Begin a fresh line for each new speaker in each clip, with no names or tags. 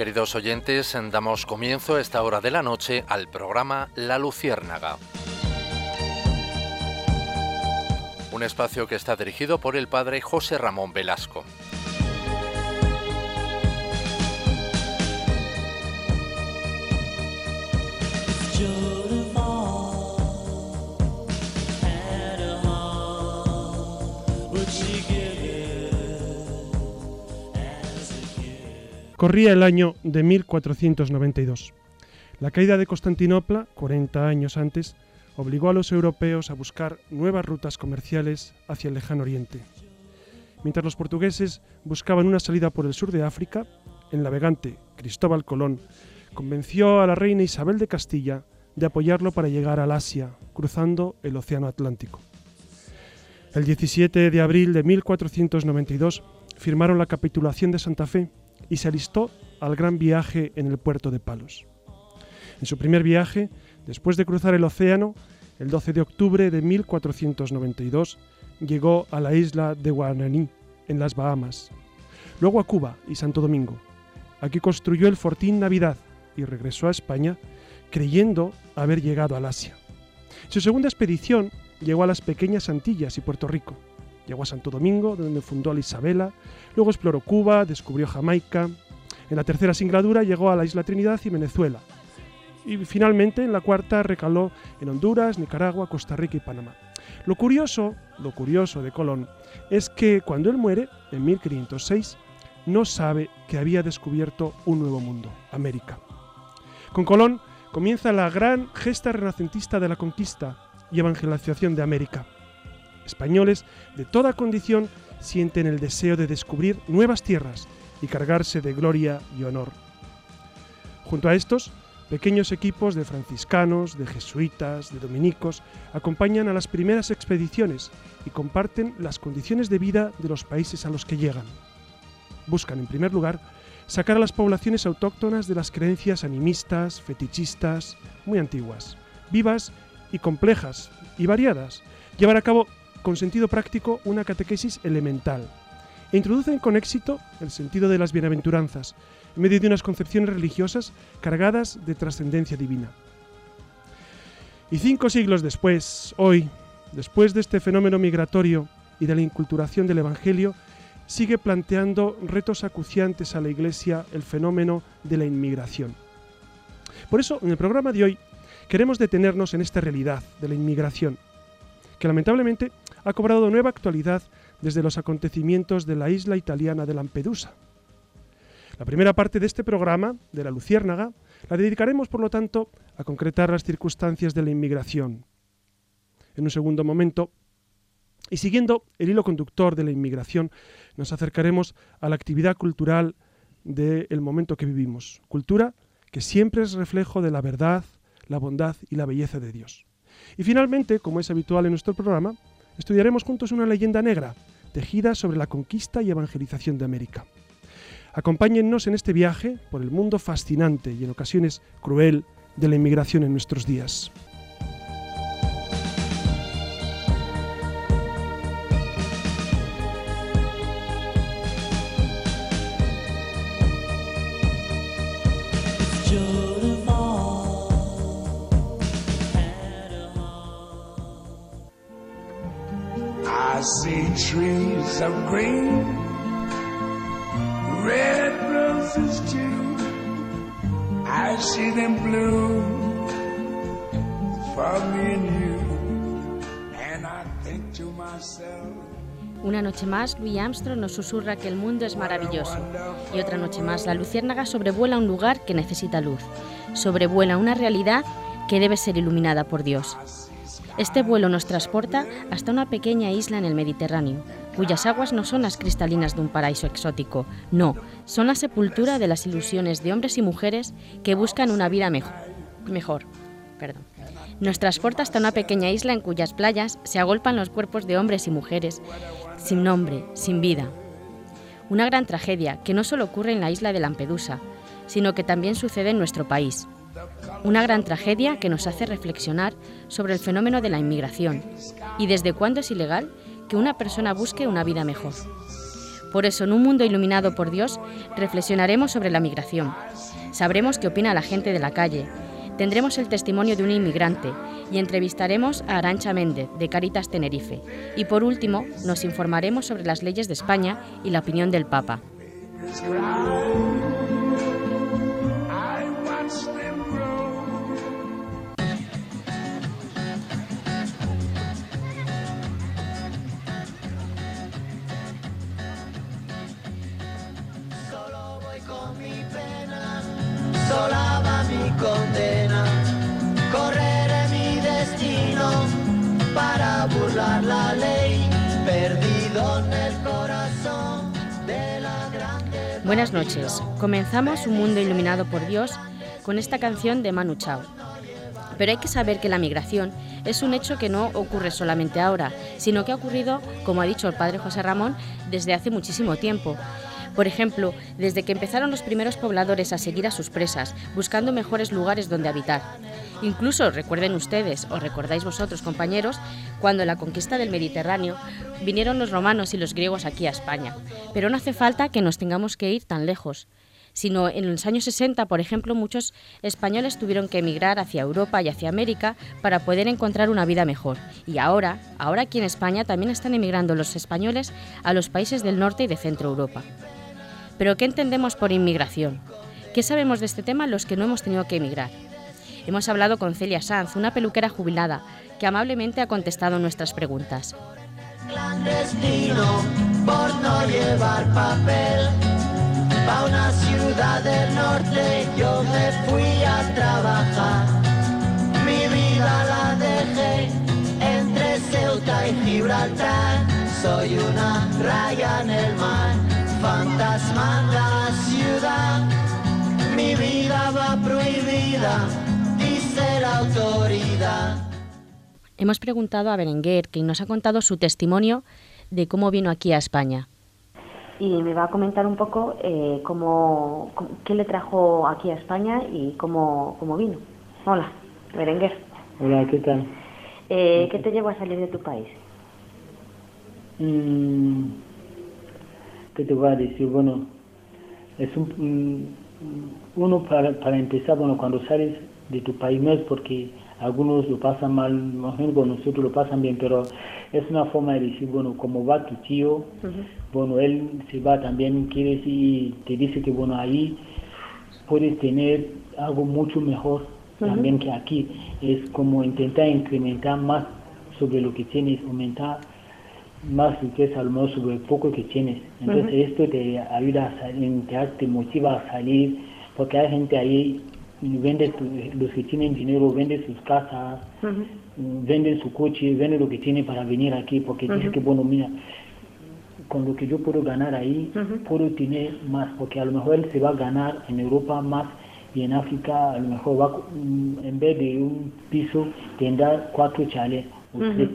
Queridos oyentes, damos comienzo a esta hora de la noche al programa La Luciérnaga. Un espacio que está dirigido por el padre José Ramón Velasco.
Corría el año de 1492. La caída de Constantinopla, 40 años antes, obligó a los europeos a buscar nuevas rutas comerciales hacia el lejano oriente. Mientras los portugueses buscaban una salida por el sur de África, el navegante Cristóbal Colón convenció a la reina Isabel de Castilla de apoyarlo para llegar al Asia, cruzando el Océano Atlántico. El 17 de abril de 1492 firmaron la capitulación de Santa Fe y se alistó al gran viaje en el puerto de Palos. En su primer viaje, después de cruzar el océano, el 12 de octubre de 1492, llegó a la isla de Guananí, en las Bahamas, luego a Cuba y Santo Domingo. Aquí construyó el Fortín Navidad y regresó a España creyendo haber llegado al Asia. Su segunda expedición llegó a las pequeñas Antillas y Puerto Rico. Llegó a Santo Domingo, donde fundó la Isabela, luego exploró Cuba, descubrió Jamaica. En la tercera singladura llegó a la Isla Trinidad y Venezuela. Y finalmente en la cuarta recaló en Honduras, Nicaragua, Costa Rica y Panamá. Lo curioso, lo curioso de Colón es que cuando él muere, en 1506, no sabe que había descubierto un nuevo mundo, América. Con Colón comienza la gran gesta renacentista de la conquista y evangelización de América españoles de toda condición sienten el deseo de descubrir nuevas tierras y cargarse de gloria y honor. Junto a estos, pequeños equipos de franciscanos, de jesuitas, de dominicos acompañan a las primeras expediciones y comparten las condiciones de vida de los países a los que llegan. Buscan, en primer lugar, sacar a las poblaciones autóctonas de las creencias animistas, fetichistas, muy antiguas, vivas y complejas y variadas, llevar a cabo con sentido práctico una catequesis elemental e introducen con éxito el sentido de las bienaventuranzas en medio de unas concepciones religiosas cargadas de trascendencia divina. Y cinco siglos después, hoy, después de este fenómeno migratorio y de la inculturación del Evangelio, sigue planteando retos acuciantes a la Iglesia el fenómeno de la inmigración. Por eso, en el programa de hoy, queremos detenernos en esta realidad de la inmigración, que lamentablemente ha cobrado nueva actualidad desde los acontecimientos de la isla italiana de Lampedusa. La primera parte de este programa, de la Luciérnaga, la dedicaremos, por lo tanto, a concretar las circunstancias de la inmigración. En un segundo momento, y siguiendo el hilo conductor de la inmigración, nos acercaremos a la actividad cultural del momento que vivimos. Cultura que siempre es reflejo de la verdad, la bondad y la belleza de Dios. Y finalmente, como es habitual en nuestro programa, estudiaremos juntos una leyenda negra, tejida sobre la conquista y evangelización de América. Acompáñennos en este viaje por el mundo fascinante y en ocasiones cruel de la inmigración en nuestros días.
Trees of green, red roses too. I see them bloom for me and you. And I think to myself.
Una noche más, Louis Armstrong nos susurra que el mundo es maravilloso. Y otra noche más, la luciérnaga sobrevuela un lugar que necesita luz. Sobrevuela una realidad que debe ser iluminada por Dios. Este vuelo nos transporta hasta una pequeña isla en el Mediterráneo, cuyas aguas no son las cristalinas de un paraíso exótico, no, son la sepultura de las ilusiones de hombres y mujeres que buscan una vida mejor. mejor perdón. Nos transporta hasta una pequeña isla en cuyas playas se agolpan los cuerpos de hombres y mujeres, sin nombre, sin vida. Una gran tragedia que no solo ocurre en la isla de Lampedusa, sino que también sucede en nuestro país, una gran tragedia que nos hace reflexionar sobre el fenómeno de la inmigración y desde cuándo es ilegal que una persona busque una vida mejor. Por eso, en un mundo iluminado por Dios, reflexionaremos sobre la migración. Sabremos qué opina la gente de la calle. Tendremos el testimonio de un inmigrante y entrevistaremos a Arancha Méndez, de Caritas Tenerife. Y por último, nos informaremos sobre las leyes de España y la opinión del Papa. Buenas noches. Comenzamos Un Mundo Iluminado por Dios con esta canción de Manu Chao. Pero hay que saber que la migración es un hecho que no ocurre solamente ahora, sino que ha ocurrido, como ha dicho el padre José Ramón, desde hace muchísimo tiempo. Por ejemplo, desde que empezaron los primeros pobladores a seguir a sus presas, buscando mejores lugares donde habitar. Incluso recuerden ustedes, o recordáis vosotros compañeros, cuando en la conquista del Mediterráneo vinieron los romanos y los griegos aquí a España. Pero no hace falta que nos tengamos que ir tan lejos sino en los años 60, por ejemplo, muchos españoles tuvieron que emigrar hacia Europa y hacia América para poder encontrar una vida mejor. Y ahora, ahora aquí en España también están emigrando los españoles a los países del norte y de centro Europa. Pero ¿qué entendemos por inmigración? ¿Qué sabemos de este tema los que no hemos tenido que emigrar? Hemos hablado con Celia Sanz, una peluquera jubilada, que amablemente ha contestado nuestras preguntas.
Por no llevar papel. Una ciudad del norte yo me fui a trabajar. Mi vida la dejé entre Ceuta y Gibraltar. Soy una raya en el mar fantasma la ciudad. Mi vida va prohibida, dice la autoridad.
Hemos preguntado a Berenguer, que nos ha contado su testimonio de cómo vino aquí a España.
Y me va a comentar un poco eh, cómo, qué le trajo aquí a España y cómo, cómo vino. Hola, Berenguer.
Hola, ¿qué tal?
Eh, ¿Qué te llevó a salir de tu país?
Mm, ¿qué te voy a decir? Bueno, es un, uno para, para empezar, bueno, cuando sales de tu país no es porque algunos lo pasan mal, bueno, nosotros lo pasan bien, pero es una forma de decir, bueno, como va tu tío, bueno, él se va también, quiere decir, te dice que, bueno, ahí puedes tener algo mucho mejor también que aquí. Es como intentar incrementar más sobre lo que tienes, aumentar más riqueza al menos sobre el poco que tienes. Entonces esto te ayuda a salir, te, motiva a salir, porque hay gente ahí, vende los que tienen dinero, venden sus casas, venden su coche, venden lo que tienen para venir aquí, porque dice que, bueno, mira, con lo que yo puedo ganar ahí, puedo tener más, porque a lo mejor él se va a ganar en Europa más y en África a lo mejor va, mm, en vez de un piso tendrá cuatro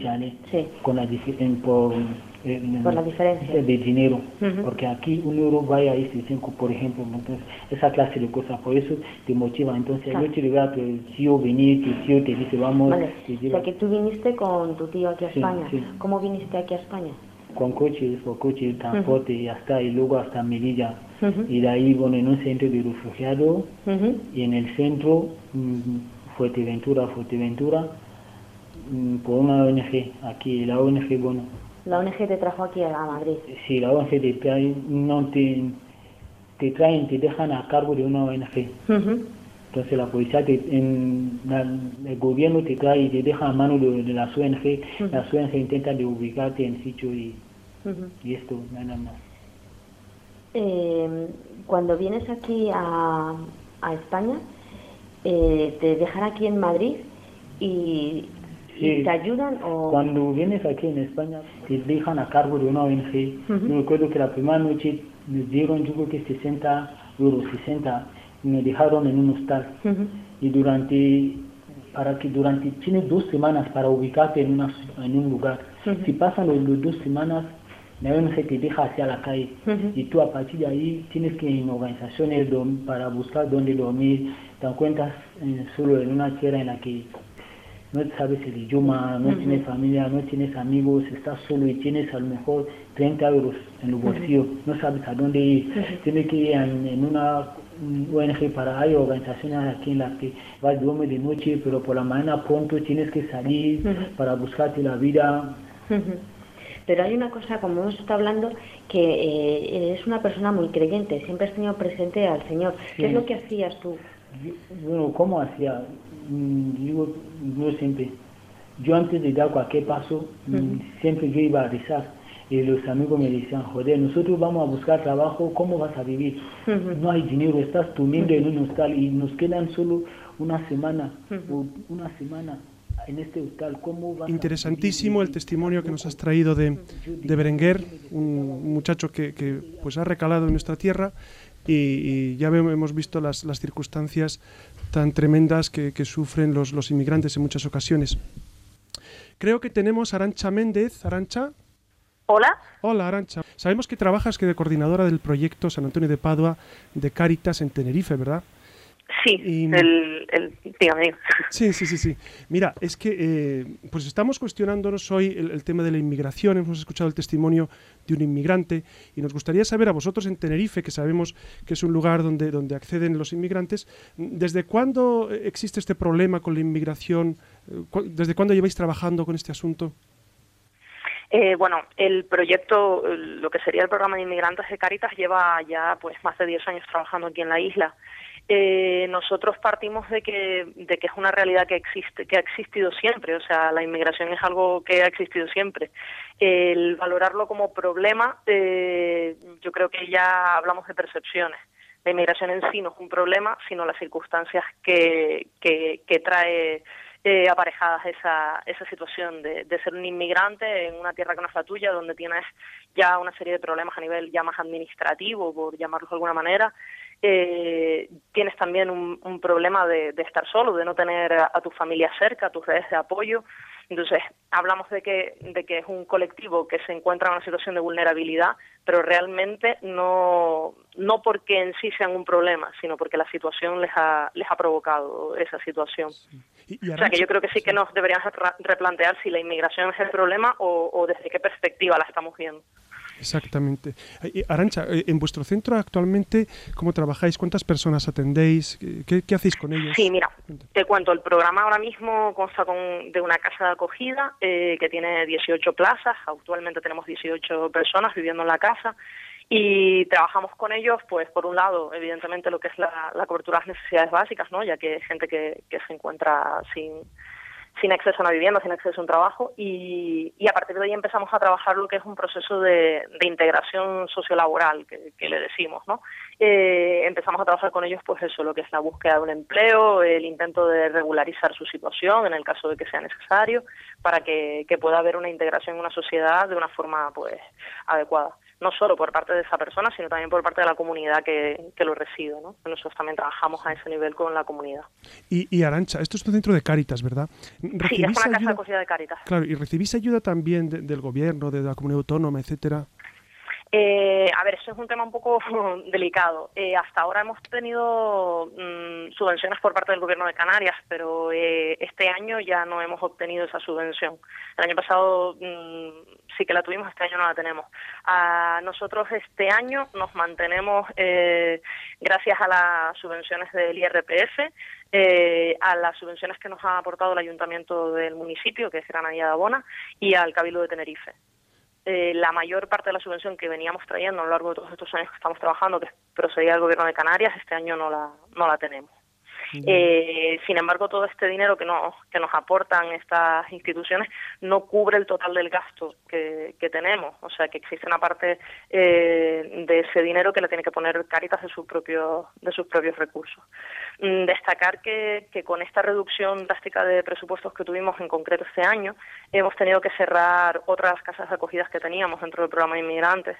chales con la, por,
la diferencia.
de dinero, porque aquí un euro vaya a irse cinco, por ejemplo, entonces esa clase de cosas, por eso te motiva, entonces yo te digo que el tío venir, tu tío te dice vamos,
vale. o sea que tú viniste con tu tío aquí a España, ¿cómo viniste aquí a España?
Con coches, por coche, transporte, y hasta, y luego hasta Melilla, y de ahí, bueno, en un centro de refugiados, y en el centro, mm, Fuerteventura, Fuerteventura, Mm, por una ONG aquí, la ONG, bueno.
¿La ONG te trajo aquí a Madrid?
Sí, la ONG te trae, no te, te traen, te dejan a cargo de una ONG. Entonces la policía, te, en, el gobierno te trae y te deja a mano de, las ONG, las ONG intentan de ubicarte en sitio y, y esto, nada más.
Eh, cuando vienes aquí a, a España, eh, te dejan aquí en Madrid y ¿Te ayudan o...?
Cuando vienes aquí en España, te dejan a cargo de una ONG. Me recuerdo que la primera noche me dieron, yo creo que 60 euros, 60, y me dejaron en un hostal. Y durante, para que durante, tienes dos semanas para ubicarte en, una, en un lugar. Si pasan las dos semanas, la ONG te deja hacia la calle. Y tú a partir de ahí tienes que ir en organizaciones para buscar dónde dormir. Te encuentras eh, solo en una tierra en la que no sabes el idioma, no tienes familia, no tienes amigos, estás solo y tienes a lo mejor 30 euros en el bolsillo, no sabes a dónde ir, tienes que ir en, una ONG para hay organizaciones aquí en las que vas duerme de noche, pero por la mañana pronto tienes que salir para buscarte la vida.
Pero hay una cosa, como hemos estado hablando, que eh, eres una persona muy creyente, siempre has tenido presente al Señor. ¿Qué es lo que hacías tú?
bueno, ¿cómo hacía? Mm, yo, yo siempre, yo antes de dar cualquier paso, mm, siempre yo iba a rezar. Y los amigos me decían, joder, nosotros vamos a buscar trabajo, ¿cómo vas a vivir? No hay dinero, estás durmiendo en un hostal y nos quedan solo una semana, una semana en este hostal. ¿Cómo vas
Interesantísimo el testimonio que nos has traído de, de Berenguer, un muchacho que, que pues ha recalado en nuestra tierra y, ya hemos visto las, las circunstancias tan tremendas que, que sufren los, los, inmigrantes en muchas ocasiones. Creo que tenemos a Arancha Méndez. Arancha.
Hola.
Hola, Arancha. Sabemos que trabajas que de coordinadora del proyecto San Antonio de Padua de Cáritas en Tenerife, ¿verdad?
Sí, el, el,
Sí, sí, sí, sí. Mira, es que eh, pues estamos cuestionándonos hoy el, tema de la inmigración, hemos escuchado el testimonio de un inmigrante y nos gustaría saber a vosotros en Tenerife, que sabemos que es un lugar donde, donde acceden los inmigrantes, ¿desde cuándo existe este problema con la inmigración? ¿Desde cuándo lleváis trabajando con este asunto?
Eh, bueno, el proyecto, lo que sería el programa de inmigrantes de Caritas, lleva ya pues más de 10 años trabajando aquí en la isla eh, nosotros partimos de que, de que es una realidad que existe, que ha existido siempre, o sea, la inmigración es algo que ha existido siempre. El valorarlo como problema, eh, yo creo que ya hablamos de percepciones. La inmigración en sí no es un problema, sino las circunstancias que, que, que trae eh, aparejadas esa, esa situación de, de, ser un inmigrante en una tierra que no es la tuya, donde tienes ya una serie de problemas a nivel ya más administrativo, por llamarlo de alguna manera, eh, tienes también un, un problema de, de, estar solo, de no tener a, a, tu familia cerca, a tus redes de apoyo. Entonces, hablamos de que, de que es un colectivo que se encuentra en una situación de vulnerabilidad, pero realmente no, no porque en sí sean un problema, sino porque la situación les ha, les ha provocado esa situación. Sí. Y, y o sea, que yo creo que sí, sí. que nos deberíamos replantear si la inmigración es el problema o, o desde qué perspectiva la estamos viendo.
Exactamente. Arancha, eh, en vuestro centro actualmente, ¿cómo trabajáis? ¿Cuántas personas atendéis? ¿Qué, qué hacéis con ellos?
Sí, mira, te cuento, el programa ahora mismo consta con, de una casa de acogida eh, que tiene 18 plazas, actualmente tenemos 18 personas viviendo en la casa y trabajamos con ellos, pues por un lado, evidentemente lo que es la, la cobertura de las necesidades básicas, ¿no? ya que hay gente que, que se encuentra sin sin acceso a una vivienda, sin acceso a un trabajo y, y, a partir de ahí empezamos a trabajar lo que es un proceso de, de integración sociolaboral que, que, le decimos, ¿no? Eh, empezamos a trabajar con ellos pues eso, lo que es la búsqueda de un empleo, el intento de regularizar su situación en el caso de que sea necesario para que, que pueda haber una integración en una sociedad de una forma pues adecuada no solo por parte de esa persona, sino también por parte de la comunidad que, que lo reside. ¿no? Nosotros también trabajamos a ese nivel con la comunidad.
Y, y Arancha, esto es un centro de Cáritas, ¿verdad?
Sí, es una casa ayuda? de de Cáritas.
Claro, ¿y recibís ayuda también de, del gobierno, de la comunidad autónoma, etcétera?
Eh, a ver, eso es un tema un poco delicado. Eh, hasta ahora hemos tenido mmm, subvenciones por parte del Gobierno de Canarias, pero eh, este año ya no hemos obtenido esa subvención. El año pasado mmm, sí que la tuvimos, este año no la tenemos. A nosotros este año nos mantenemos eh, gracias a las subvenciones del IRPF, eh, a las subvenciones que nos ha aportado el ayuntamiento del municipio, que es Granadilla de Abona, y al Cabildo de Tenerife eh, la mayor parte de la subvención que veníamos trayendo a lo largo de todos estos años que estamos trabajando, que procedía del gobierno de Canarias, este año no la, no la tenemos. Eh, sin embargo, todo este dinero que nos, que nos aportan estas instituciones no cubre el total del gasto que, que tenemos. O sea, que existe una parte eh, de ese dinero que le tiene que poner Caritas de, su propio, de sus propios recursos. Mm, destacar que, que con esta reducción drástica de presupuestos que tuvimos en concreto este año, hemos tenido que cerrar otras casas de acogidas que teníamos dentro del programa de inmigrantes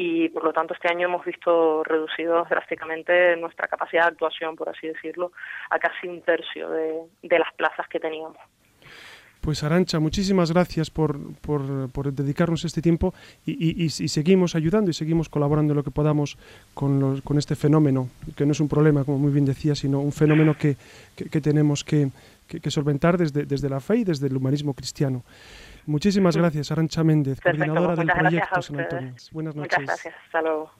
y por lo tanto este año hemos visto reducido drásticamente nuestra capacidad de actuación, por así decirlo, a casi un tercio de, de las plazas que teníamos.
Pues Arancha, muchísimas gracias por, por, dedicarnos este tiempo y, y, seguimos ayudando y seguimos colaborando lo que podamos con, los, con este fenómeno, que no es un problema, como muy bien decía, sino un fenómeno que, que, que tenemos que, que, solventar desde, desde la fe y desde el humanismo cristiano. Muchísimas gracias, Arancha Méndez, coordinadora del proyecto San Antonio. Buenas noches.
Muchas gracias, hasta luego.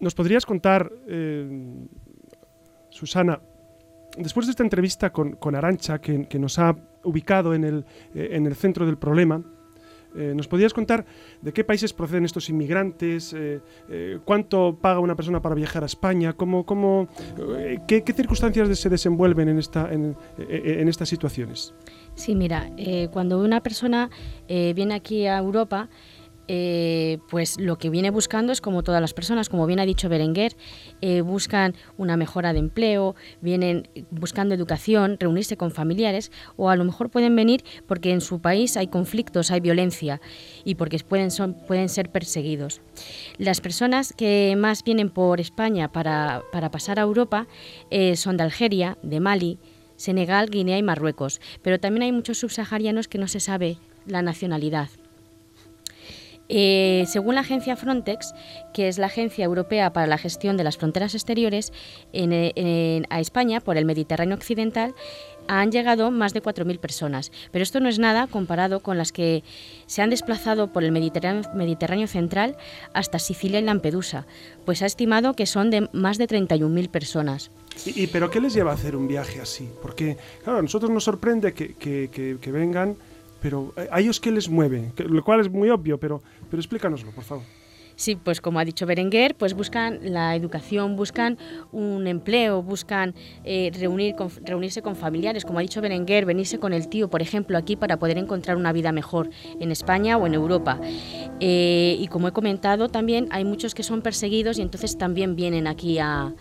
¿Nos podrías contar, eh, Susana, después de esta entrevista con, con Arancha, que, que, nos ha ubicado en el, eh, en el centro del problema, eh, ¿Nos podrías contar de qué países proceden estos inmigrantes? Eh, eh, ¿Cuánto paga una persona para viajar a España? ¿Cómo, cómo, qué, circunstancias se desenvuelven en, esta, en, en estas situaciones?
Sí, mira, cuando una persona viene aquí a Europa, eh, pues lo que viene buscando es como todas las personas, como bien ha dicho Berenguer, eh, buscan una mejora de empleo, vienen buscando educación, reunirse con familiares o a lo mejor pueden venir porque en su país hay conflictos, hay violencia y porque pueden, pueden ser perseguidos. Las personas que más vienen por España para, pasar a Europa eh, son de Algeria, de Mali, Senegal, Guinea y Marruecos, pero también hay muchos subsaharianos que no se sabe la nacionalidad. Eh, según la agencia Frontex, que es la agencia europea para la gestión de las fronteras exteriores, a España, por el Mediterráneo occidental, han llegado más de 4.000 personas, pero esto no es nada comparado con las que se han desplazado por el Mediterráneo, Mediterráneo central hasta Sicilia y Lampedusa, pues ha estimado que son de más de 31.000 personas.
¿Y, pero qué les lleva a hacer un viaje así? Porque, claro, a nosotros nos sorprende que vengan pero a ellos qué les mueve, lo cual es muy obvio, pero, pero explícanoslo, por favor.
Sí, pues como ha dicho Berenguer, pues buscan la educación, buscan un empleo, buscan eh, reunir reunirse con familiares, como ha dicho Berenguer, venirse con el tío, por ejemplo, aquí para poder encontrar una vida mejor en España o en Europa. Eh, y como he comentado, también hay muchos que son perseguidos y entonces también vienen aquí a,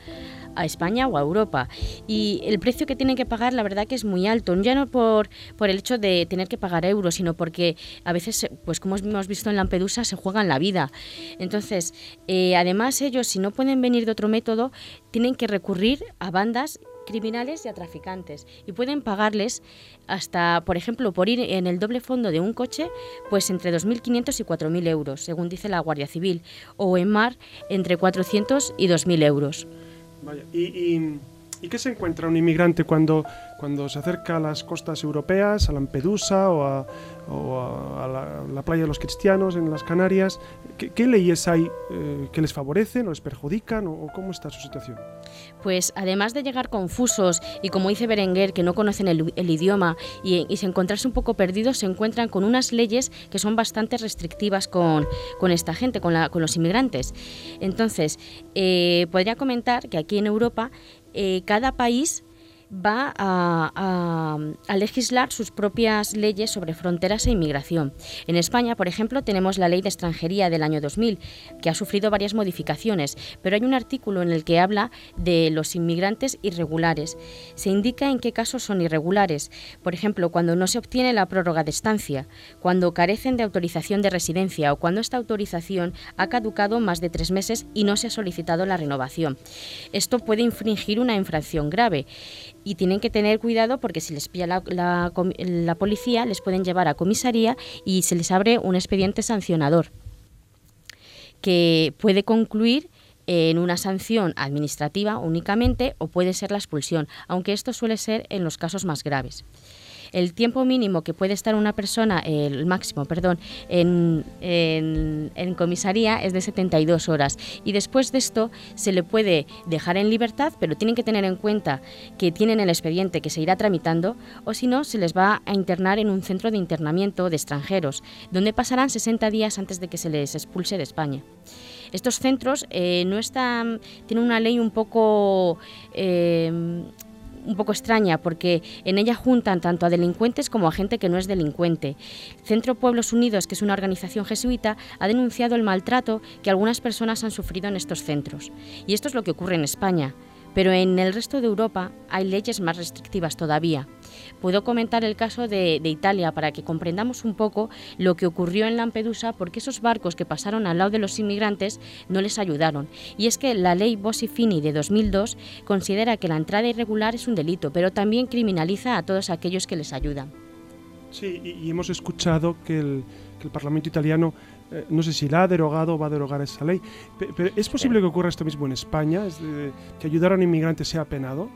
a España o a Europa. Y el precio que tienen que pagar, la verdad que es muy alto, ya no por, por el hecho de tener que pagar euros, sino porque a veces, pues como hemos visto en Lampedusa, se juegan la vida. Entonces, eh, además ellos, si no pueden venir de otro método, tienen que recurrir a bandas criminales y a traficantes y pueden pagarles hasta, por ejemplo, por ir en el doble fondo de un coche, pues entre 2.500 y 4.000 euros, según dice la Guardia Civil, o en mar entre 400 y 2.000 euros.
Vaya. ¿Y, y, qué se encuentra un inmigrante cuando, cuando se acerca a las costas europeas, a Lampedusa o a, la, playa de los cristianos en las Canarias? ¿Qué, leyes hay eh, que les favorecen o les perjudican o, cómo está su situación?
Pues además de llegar confusos y como dice Berenguer, que no conocen el, idioma y, y, se encontrarse un poco perdidos, se encuentran con unas leyes que son bastante restrictivas con, con esta gente, con, la, con, los inmigrantes. Entonces, eh, podría comentar que aquí en Europa eh, cada país va a, legislar sus propias leyes sobre fronteras e inmigración. En España, por ejemplo, tenemos la Ley de Extranjería del año 2000, que ha sufrido varias modificaciones, pero hay un artículo en el que habla de los inmigrantes irregulares. Se indica en qué casos son irregulares, por ejemplo, cuando no se obtiene la prórroga de estancia, cuando carecen de autorización de residencia o cuando esta autorización ha caducado más de tres meses y no se ha solicitado la renovación. Esto puede infringir una infracción grave y tienen que tener cuidado porque si les pilla la, la, policía les pueden llevar a comisaría y se les abre un expediente sancionador que puede concluir en una sanción administrativa únicamente o puede ser la expulsión, aunque esto suele ser en los casos más graves. El tiempo mínimo que puede estar una persona, el máximo, perdón, en, comisaría es de 72 horas. Y después de esto se le puede dejar en libertad, pero tienen que tener en cuenta que tienen el expediente que se irá tramitando, o si no, se les va a internar en un centro de internamiento de extranjeros, donde pasarán 60 días antes de que se les expulse de España. Estos centros eh, no están, tienen una ley un poco eh, un poco extraña porque en ella juntan tanto a delincuentes como a gente que no es delincuente. Centro Pueblos Unidos, que es una organización jesuita, ha denunciado el maltrato que algunas personas han sufrido en estos centros. Y esto es lo que ocurre en España. Pero en el resto de Europa hay leyes más restrictivas todavía. Puedo comentar el caso de, Italia para que comprendamos un poco lo que ocurrió en Lampedusa porque esos barcos que pasaron al lado de los inmigrantes no les ayudaron. Y es que la ley Bossi-Fini de 2002 considera que la entrada irregular es un delito, pero también criminaliza a todos aquellos que les ayudan.
Sí, y, hemos escuchado que el, Parlamento italiano eh, no sé si la ha derogado o va a derogar esa ley. Pero, ¿Es posible que ocurra esto mismo en España? ¿Es que ayudar a un inmigrante sea penado?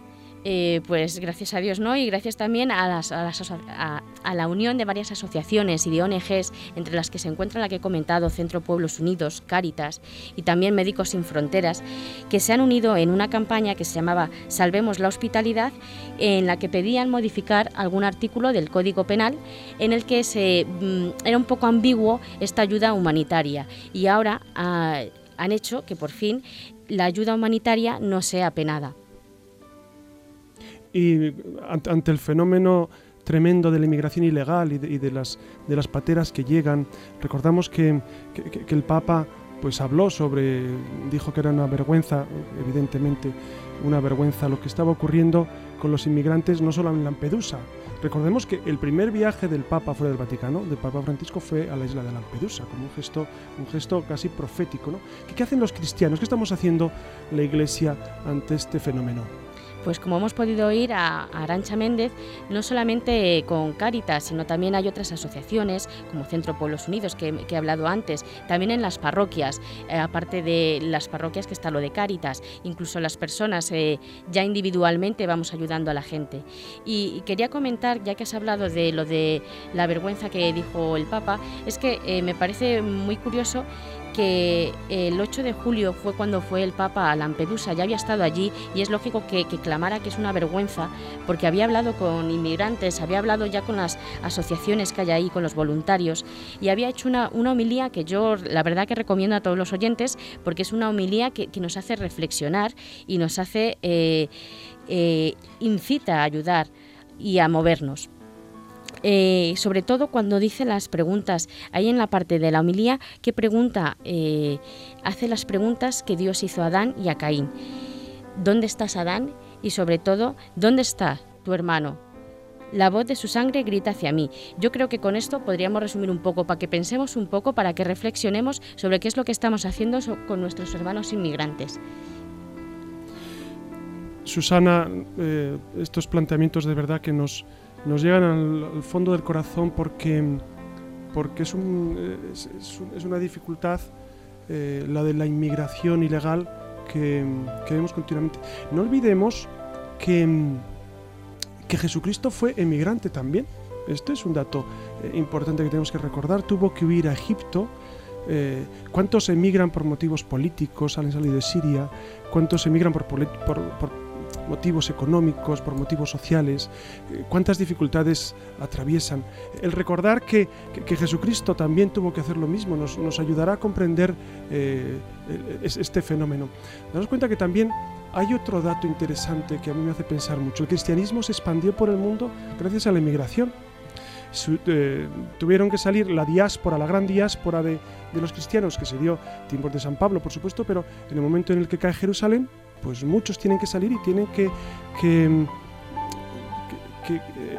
Eh, pues gracias a Dios, ¿no? Y gracias también a, las, a, la unión de varias asociaciones y de ONGs, entre las que se encuentra la que he comentado, Centro Pueblos Unidos, Cáritas y también Médicos Sin Fronteras, que se han unido en una campaña que se llamaba Salvemos la Hospitalidad, en la que pedían modificar algún artículo del Código Penal en el que se, mm, era un poco ambiguo esta ayuda humanitaria. Y ahora ah, han hecho que por fin la ayuda humanitaria no sea penada
y ante el fenómeno tremendo de la inmigración ilegal y de, las, de las pateras que llegan, recordamos que, el Papa pues habló sobre, dijo que era una vergüenza, evidentemente una vergüenza lo que estaba ocurriendo con los inmigrantes no solo en Lampedusa. Recordemos que el primer viaje del Papa fuera del Vaticano, del Papa Francisco, fue a la isla de Lampedusa, como un gesto, un gesto casi profético. ¿no? ¿Qué hacen los cristianos? ¿Qué estamos haciendo la Iglesia ante este fenómeno?
Pues como hemos podido oír a, Arancha Méndez, no solamente con Cáritas, sino también hay otras asociaciones como Centro Pueblos Unidos, que, he hablado antes, también en las parroquias, eh, aparte de las parroquias que está lo de Cáritas, incluso las personas eh, ya individualmente vamos ayudando a la gente. Y, quería comentar, ya que has hablado de lo de la vergüenza que dijo el Papa, es que eh, me parece muy curioso que el 8 de julio fue cuando fue el Papa a Lampedusa, ya había estado allí y es lógico que, clamara que es una vergüenza porque había hablado con inmigrantes, había hablado ya con las asociaciones que hay ahí, con los voluntarios y había hecho una, una homilía que yo la verdad que recomiendo a todos los oyentes porque es una homilía que, nos hace reflexionar y nos hace, eh, eh, incita a ayudar y a movernos. Eh, sobre todo cuando dice las preguntas, ahí en la parte de la homilía, que pregunta, eh, hace las preguntas que Dios hizo a Adán y a Caín. ¿Dónde estás, Adán? Y sobre todo, ¿dónde está tu hermano? La voz de su sangre grita hacia mí. Yo creo que con esto podríamos resumir un poco, para que pensemos un poco, para que reflexionemos sobre qué es lo que estamos haciendo con nuestros hermanos inmigrantes.
Susana, eh, estos planteamientos de verdad que nos, nos llegan al, fondo del corazón porque, porque es, es, una dificultad eh, la de la inmigración ilegal que, vemos continuamente. No olvidemos que, que Jesucristo fue emigrante también. Este es un dato eh, importante que tenemos que recordar. Tuvo que huir a Egipto. Eh, ¿Cuántos emigran por motivos políticos, han salido de Siria? ¿Cuántos emigran por, por motivos económicos, por motivos sociales, eh, cuántas dificultades atraviesan. El recordar que, Jesucristo también tuvo que hacer lo mismo nos, ayudará a comprender eh, este fenómeno. Damos cuenta que también hay otro dato interesante que a mí me hace pensar mucho. El cristianismo se expandió por el mundo gracias a la inmigración. Eh, tuvieron que salir la diáspora, la gran diáspora de, de, los cristianos, que se dio tiempos de San Pablo, por supuesto, pero en el momento en el que cae Jerusalén, pues muchos tienen que salir y tienen que,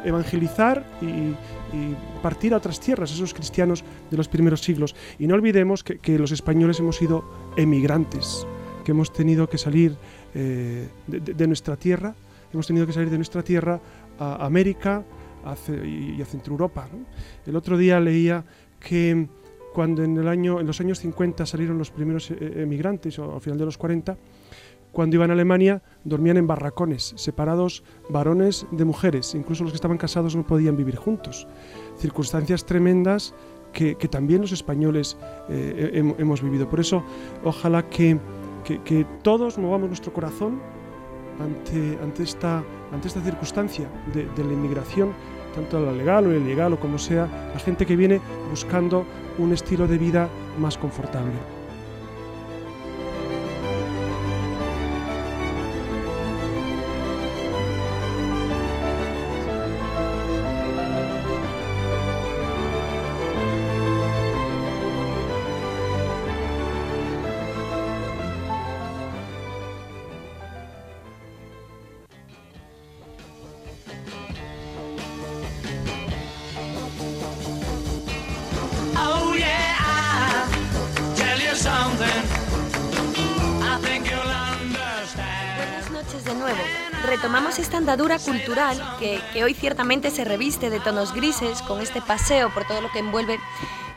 evangelizar y, partir a otras tierras, esos cristianos de los primeros siglos. Y no olvidemos que, los españoles hemos sido emigrantes, que hemos tenido que salir eh, de, nuestra tierra, hemos tenido que salir de nuestra tierra a América y a Centro Europa. El otro día leía que cuando en, el año, en los años 50 salieron los primeros eh, emigrantes, o al final de los 40, cuando iban a Alemania dormían en barracones, separados varones de mujeres, incluso los que estaban casados no podían vivir juntos. Circunstancias tremendas que, también los españoles eh, hemos vivido. Por eso, ojalá que, todos movamos nuestro corazón ante, ante, esta, ante esta circunstancia de, de la inmigración, tanto la legal o ilegal o como sea, la gente que viene buscando un estilo de vida más confortable.
Que, hoy ciertamente se reviste de tonos grises con este paseo por todo lo que envuelve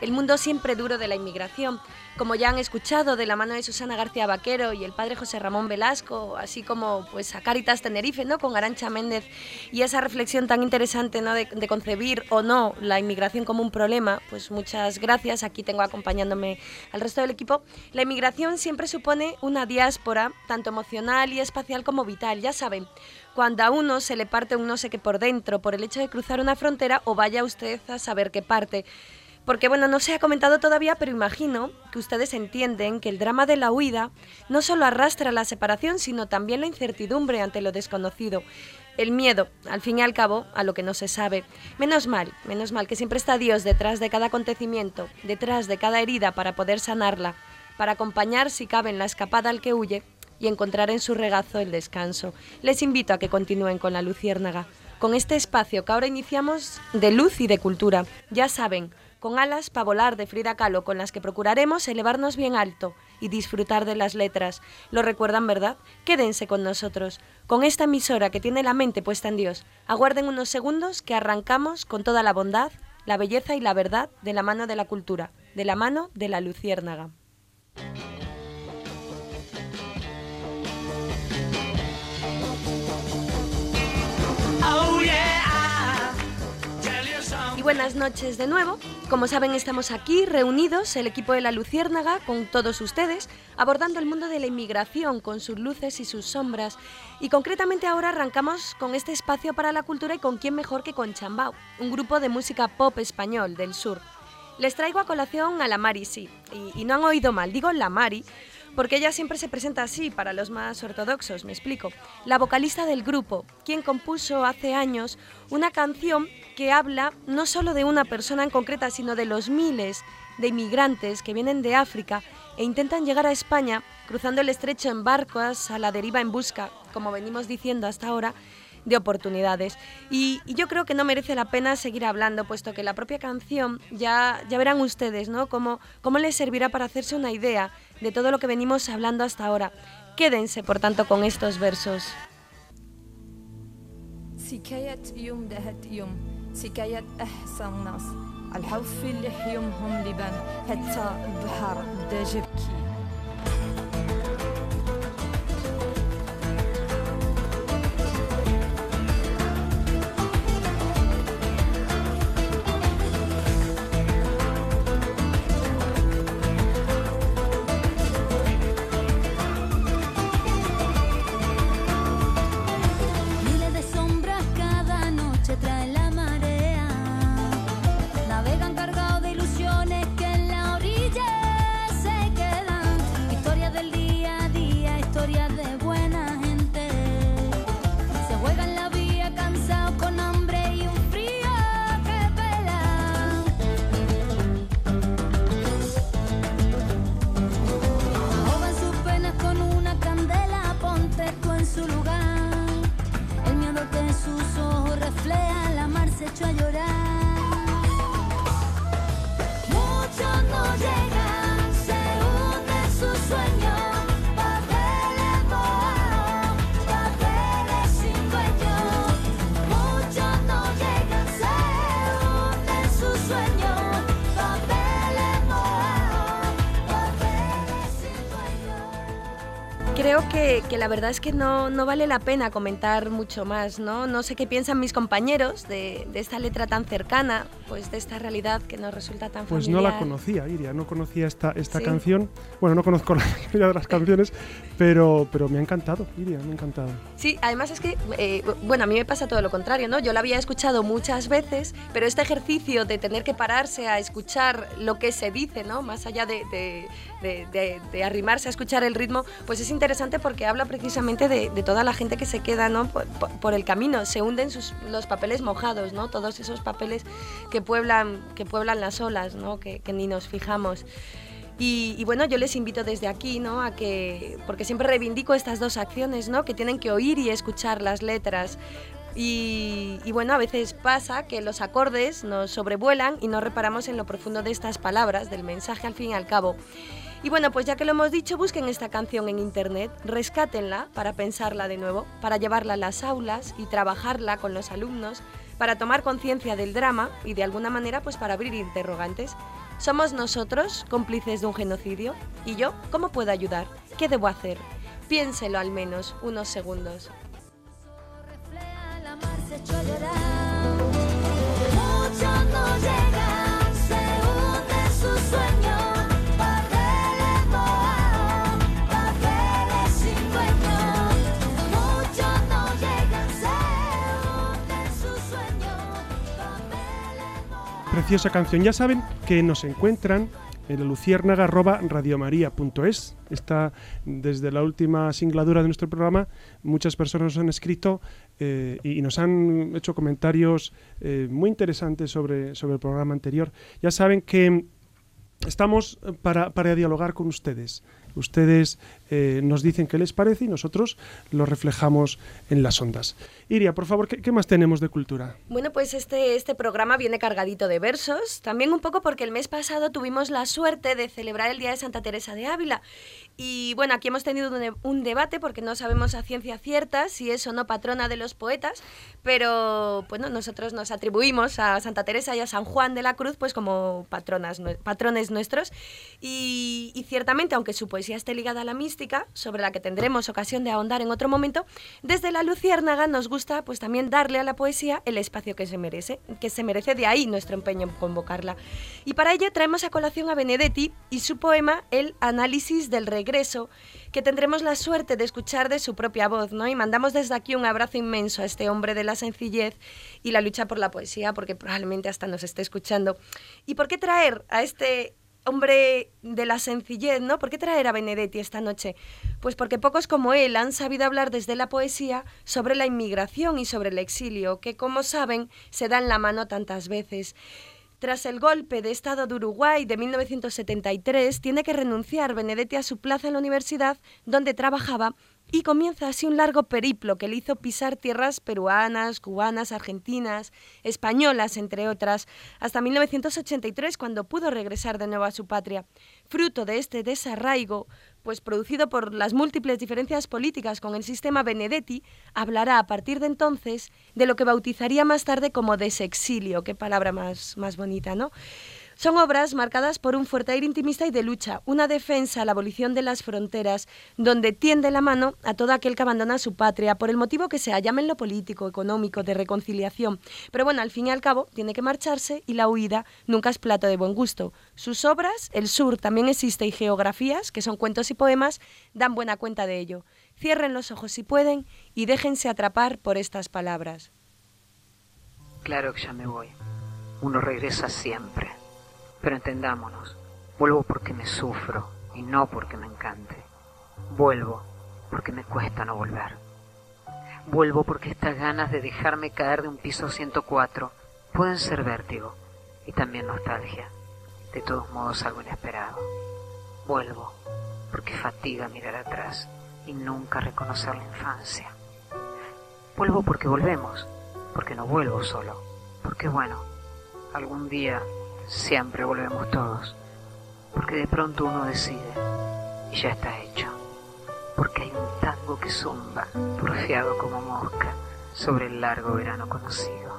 el mundo siempre duro de la inmigración, como ya han escuchado de la mano de Susana García Vaquero y el padre José Ramón Velasco, así como pues a Caritas Tenerife, ¿no? con Arancha Méndez y esa reflexión tan interesante ¿no? de, de concebir o no la inmigración como un problema, pues muchas gracias. Aquí tengo acompañándome al resto del equipo. La inmigración siempre supone una diáspora, tanto emocional y espacial como vital, ya saben cuando a uno se le parte un no sé qué por dentro por el hecho de cruzar una frontera o vaya usted a saber qué parte. Porque bueno, no se ha comentado todavía, pero imagino que ustedes entienden que el drama de la huida no solo arrastra la separación, sino también la incertidumbre ante lo desconocido. El miedo, al fin y al cabo, a lo que no se sabe. Menos mal, menos mal que siempre está Dios detrás de cada acontecimiento, detrás de cada herida para poder sanarla, para acompañar si cabe en la escapada al que huye y encontrar en su regazo el descanso. Les invito a que continúen con la Luciérnaga, con este espacio que ahora iniciamos de luz y de cultura. Ya saben, con alas para volar de Frida Kahlo, con las que procuraremos elevarnos bien alto y disfrutar de las letras. ¿Lo recuerdan, verdad? Quédense con nosotros, con esta emisora que tiene la mente puesta en Dios. Aguarden unos segundos que arrancamos con toda la bondad, la belleza y la verdad de la mano de la cultura, de la mano de la luciérnaga. Y buenas noches de nuevo. Como saben, estamos aquí reunidos, el equipo de la Luciérnaga, con todos ustedes, abordando el mundo de la inmigración con sus luces y sus sombras. Y concretamente ahora arrancamos con este espacio para la cultura y con quién mejor que con Chambao, un grupo de música pop español del sur. Les traigo a colación a la Mari, sí, y, y no han oído mal, digo la Mari, porque ella siempre se presenta así para los más ortodoxos, me explico. La vocalista del grupo, quien compuso hace años una canción que habla no solo de una persona en concreta, sino de los miles de inmigrantes que vienen de África e intentan llegar a España cruzando el estrecho en barcos a la deriva en busca, como venimos diciendo hasta ahora, de oportunidades. Y, y, yo creo que no merece la pena seguir hablando, puesto que la propia canción ya, ya verán ustedes, ¿no? Cómo, cómo les servirá para hacerse una idea de todo lo que venimos hablando hasta ahora. Quédense, por tanto, con estos versos.
سكاية يوم دهت يوم سكاية أحسن ناس الحوف اللي يومهم لبان حتى البحر بدا جبكي
Creo que, que la verdad es que no, no vale la pena comentar mucho más, ¿no? No sé qué piensan mis compañeros de, de esta letra tan cercana, pues de esta realidad que nos resulta tan
Pues no
familiar.
la conocía, Iria, no conocía esta, esta
Sí.
canción. Bueno, no conozco la mayoría de las canciones, pero, pero me ha encantado, Iria, me ha encantado.
Sí, además es que, eh, bueno, a mí me pasa todo lo contrario, ¿no? Yo la había escuchado muchas veces, pero este ejercicio de tener que pararse a escuchar lo que se dice, ¿no? Más allá de- de- de arrimarse a escuchar el ritmo, pues es interesante porque habla precisamente de, de toda la gente que se queda, ¿no? Por- por el camino, se hunden sus, los papeles mojados, ¿no? Todos esos papeles que pueblan, que pueblan las olas, ¿no? Que, que ni nos fijamos. Y, y bueno, yo les invito desde aquí, ¿no? A que, porque siempre reivindico estas dos acciones, ¿no? Que tienen que oír y escuchar las letras. Y, y bueno, a veces pasa que los acordes nos sobrevuelan y no reparamos en lo profundo de estas palabras, del mensaje al fin y al cabo. Y bueno, pues ya que lo hemos dicho, busquen esta canción en internet, rescátenla para pensarla de nuevo, para llevarla a las aulas y trabajarla con los alumnos, para tomar conciencia del drama y de alguna manera pues para abrir interrogantes. ¿Somos nosotros cómplices de un genocidio? ¿Y yo cómo puedo ayudar? ¿Qué debo hacer? Piénselo al menos unos segundos.
Preciosa canción. Ya saben que nos encuentran en la luciérnaga arroba radiomaria.es. Está desde la última singladura de nuestro programa. Muchas personas nos han escrito eh, y nos han hecho comentarios eh, muy interesantes sobre, sobre el programa anterior. Ya saben que estamos para, para dialogar con ustedes. Ustedes eh, nos dicen qué les parece y nosotros lo reflejamos en las ondas. Iria, por favor, ¿qué, más tenemos de cultura?
Bueno, pues este, este programa viene cargadito de versos, también un poco porque el mes pasado tuvimos la suerte de celebrar el Día de Santa Teresa de Ávila. Y bueno, aquí hemos tenido un, de- un debate porque no sabemos a ciencia cierta si es o no patrona de los poetas, pero bueno, nosotros nos atribuimos a Santa Teresa y a San Juan de la Cruz pues como patronas, patrones nuestros. Y, y ciertamente, aunque su esté ligada a la mística, sobre la que tendremos ocasión de ahondar en otro momento, desde la Luciérnaga nos gusta pues también darle a la poesía el espacio que se merece, que se merece de ahí nuestro empeño en convocarla. Y para ello traemos a colación a Benedetti y su poema El análisis del regreso, que tendremos la suerte de escuchar de su propia voz, ¿no? Y mandamos desde aquí un abrazo inmenso a este hombre de la sencillez y la lucha por la poesía, porque probablemente hasta nos esté escuchando. ¿Y por qué traer a este hombre de la sencillez, ¿no? ¿Por qué traer a Benedetti esta noche? Pues porque pocos como él han sabido hablar desde la poesía sobre la inmigración y sobre el exilio, que como saben se da en la mano tantas veces. Tras el golpe de Estado de Uruguay de 1973, tiene que renunciar Benedetti a su plaza en la universidad donde trabajaba y comienza así un largo periplo que le hizo pisar tierras peruanas, cubanas, argentinas, españolas, entre otras, hasta 1983 cuando pudo regresar de nuevo a su patria. Fruto de este desarraigo, pues producido por las múltiples diferencias políticas con el sistema Benedetti, hablará a partir de entonces de lo que bautizaría más tarde como desexilio, qué palabra más, más bonita, ¿no? Son obras marcadas por un fuerte aire intimista y de lucha, una defensa a la abolición de las fronteras, donde tiende la mano a todo aquel que abandona su patria, por el motivo que sea, llámenlo político, económico, de reconciliación. Pero bueno, al fin y al cabo, tiene que marcharse y la huida nunca es plato de buen gusto. Sus obras, El Sur también existe y Geografías, que son cuentos y poemas, dan buena cuenta de ello. Cierren los ojos si pueden y déjense atrapar por estas palabras.
Claro que ya me voy. Uno regresa siempre. Pero entendámonos, vuelvo porque me sufro y no porque me encante. Vuelvo porque me cuesta no volver. Vuelvo porque estas ganas de dejarme caer de un piso 104 pueden ser vértigo y también nostalgia. De todos modos algo inesperado. Vuelvo porque fatiga mirar atrás y nunca reconocer la infancia. Vuelvo porque volvemos, porque no vuelvo solo, porque bueno, algún día siempre volvemos todos, porque de pronto uno decide y ya está hecho, porque hay un tango que zumba, porfiado como mosca, sobre el largo verano conocido.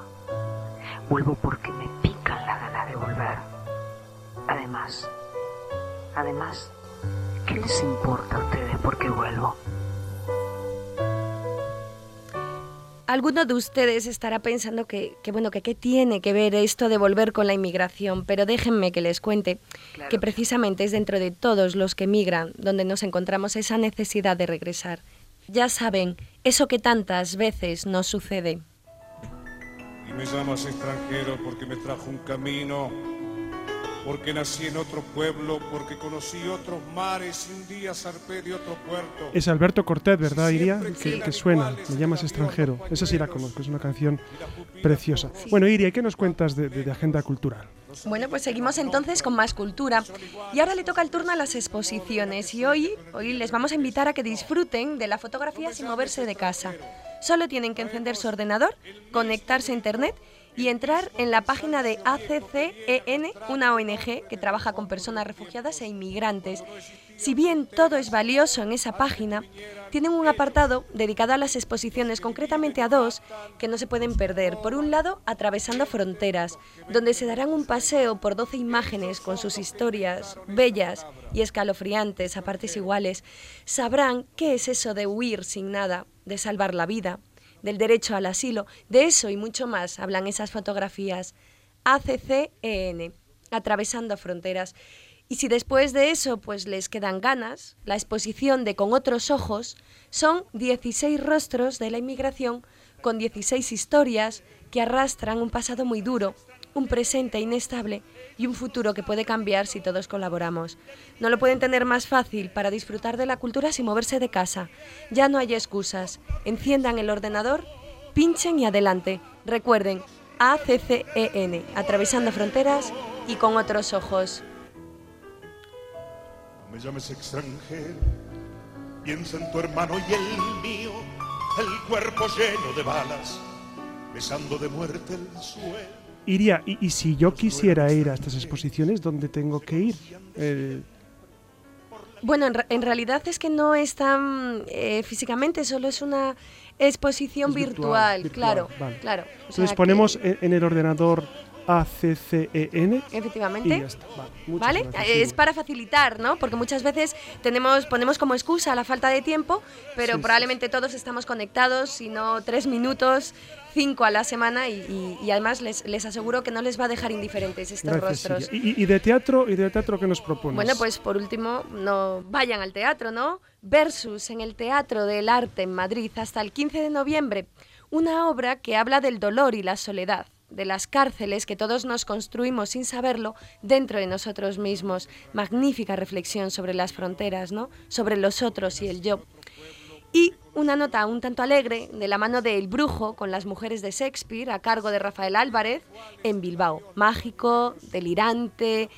Vuelvo porque me pican las ganas de volver. Además, además, ¿qué les importa a ustedes por qué vuelvo?
Alguno de ustedes estará pensando que, que, bueno, que qué tiene que ver esto de volver con la inmigración, pero déjenme que les cuente
Claro.
que precisamente es dentro de todos los que migran donde nos encontramos esa necesidad de regresar. Ya saben, eso que tantas veces nos sucede.
Y me llamas extranjero porque me trajo un camino, porque nací en otro pueblo, porque conocí otros mares y un día zarpé de otro puerto.
Es Alberto Cortés, ¿verdad, Iria? Que, suena, me llamas extranjero. Esa sí la conozco, es una canción preciosa. Bueno, Iria, ¿y qué nos cuentas de, de- de agenda cultural?
Bueno, pues seguimos entonces con más cultura. Y ahora le toca el turno a las exposiciones. Y hoy, hoy les vamos a invitar a que disfruten de la fotografía sin moverse de casa. Solo tienen que encender su ordenador, conectarse a internet y entrar en la página de ACCEN, una ONG que trabaja con personas refugiadas e inmigrantes. Si bien todo es valioso en esa página, tienen un apartado dedicado a las exposiciones, concretamente a dos, que no se pueden perder. Por un lado, Atravesando Fronteras, donde se darán un paseo por 12 imágenes con sus historias bellas y escalofriantes a partes iguales. Sabrán qué es eso de huir sin nada, de salvar la vida, del derecho al asilo, de eso y mucho más hablan esas fotografías. ACCEN, Atravesando Fronteras. Y si después de eso pues les quedan ganas, la exposición de Con otros ojos son 16 rostros de la inmigración con 16 historias que arrastran un pasado muy duro, un presente inestable y un futuro que puede cambiar si todos colaboramos. No lo pueden tener más fácil para disfrutar de la cultura sin moverse de casa. Ya no hay excusas. Enciendan el ordenador, pinchen y adelante. Recuerden, ACCEN, atravesando fronteras y con otros ojos.
No me llames extranjero, piensa en tu hermano y el mío, el cuerpo lleno de balas, besando de muerte el suelo.
Iría, y, y si yo quisiera ir a estas exposiciones, ¿dónde tengo que ir? Eh,
Bueno, en, en realidad es que no es tan eh, físicamente, solo es una exposición
Es
virtual,
virtual,
claro,
vale.
claro. O
entonces
sea
ponemos
que-
en, en el ordenador ACCEN
Efectivamente.
y ya está. Vale,
Eh. Es para facilitar, ¿no? Porque muchas veces tenemos, ponemos como excusa la falta de tiempo, pero
Sí, sí,
probablemente todos estamos conectados, si no tres minutos, cinco a la semana, y, y- y además les, les aseguro que no les va a dejar indiferentes estos
Gracias,
rostros.
Y- y de teatro, y de teatro qué nos propones?
Bueno, pues por último, no vayan al teatro, ¿no? Versus en el Teatro del Arte en Madrid hasta el 15 de noviembre, una obra que habla del dolor y la soledad, de las cárceles que todos nos construimos sin saberlo dentro de nosotros mismos. Magnífica reflexión sobre las fronteras, ¿no? Sobre los otros y el yo. Y una nota un tanto alegre de la mano de El Brujo con las mujeres de Shakespeare a cargo de Rafael Álvarez en Bilbao. Mágico, delirante,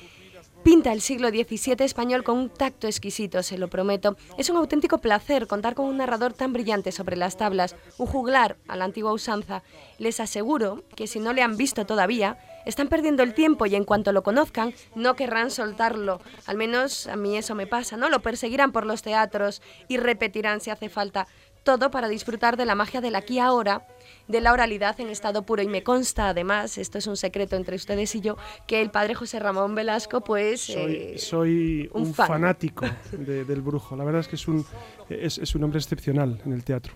pinta el siglo XVII español con un tacto exquisito, se lo prometo. Es un auténtico placer contar con un narrador tan brillante sobre las tablas, un juglar a la antigua usanza. Les aseguro que si no le han visto todavía, están perdiendo el tiempo y en cuanto lo conozcan, no querrán soltarlo. Al menos a mí eso me pasa, ¿no? Lo perseguirán por los teatros y repetirán si hace falta. Todo para disfrutar de la magia del aquí ahora, de la oralidad en estado puro. Y me consta, además, esto es un secreto entre ustedes y yo, que el padre José Ramón Velasco, pues...
Soy,
eh,
soy
un
un,
fan.
fanático de- del brujo. La verdad es que es un, es, es un hombre excepcional en el teatro.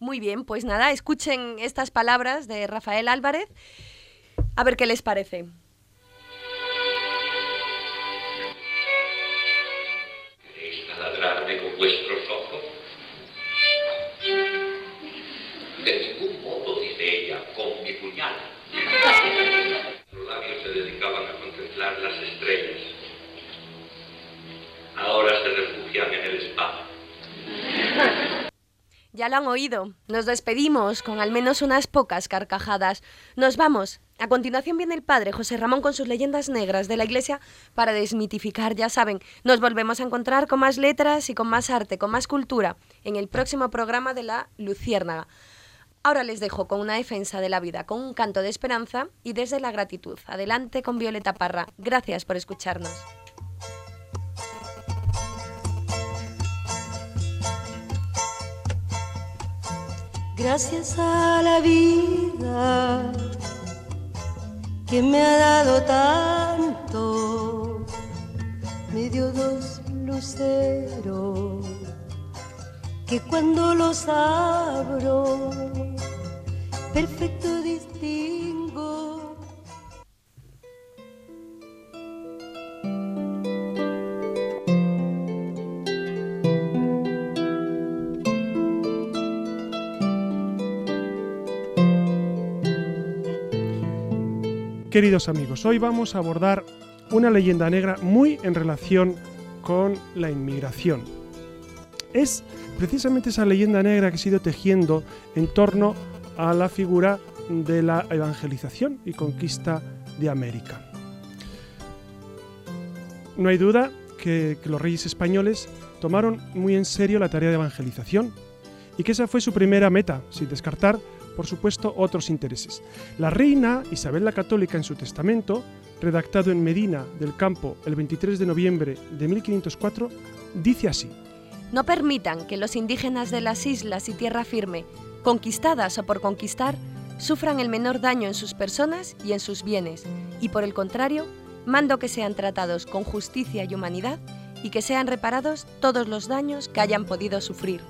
Muy bien, pues nada, escuchen estas palabras de Rafael Álvarez, a ver qué les parece.
¿Queréis taladrarme con vuestros ojos? De ningún con mi puñal. Los labios se dedicaban a contemplar las estrellas. Ahora se refugian en el espacio.
Ya lo han oído. Nos despedimos con al menos unas pocas carcajadas. Nos vamos. A continuación viene el padre José Ramón con sus leyendas negras de la iglesia para desmitificar, ya saben. Nos volvemos a encontrar con más letras y con más arte, con más cultura, en el próximo programa de la Luciérnaga. Ahora les dejo con una defensa de la vida, con un canto de esperanza y desde la gratitud. Adelante con Violeta Parra. Gracias por escucharnos.
Gracias a la vida que me ha dado tanto, me dio dos luceros que cuando los abro, perfecto distingo.
Queridos amigos, hoy vamos a abordar una leyenda negra muy en relación con la inmigración. Es precisamente esa leyenda negra que se ha ido tejiendo en torno a la figura de la evangelización y conquista de América. No hay duda que, que los reyes españoles tomaron muy en serio la tarea de evangelización y que esa fue su primera meta, sin descartar, por supuesto, otros intereses. La reina Isabel la Católica en su testamento, redactado en Medina del Campo el 23 de noviembre de 1504, dice así.
No permitan que los indígenas de las islas y tierra firme, conquistadas o por conquistar, sufran el menor daño en sus personas y en sus bienes, y por el contrario, mando que sean tratados con justicia y humanidad y que sean reparados todos los daños que hayan podido sufrir.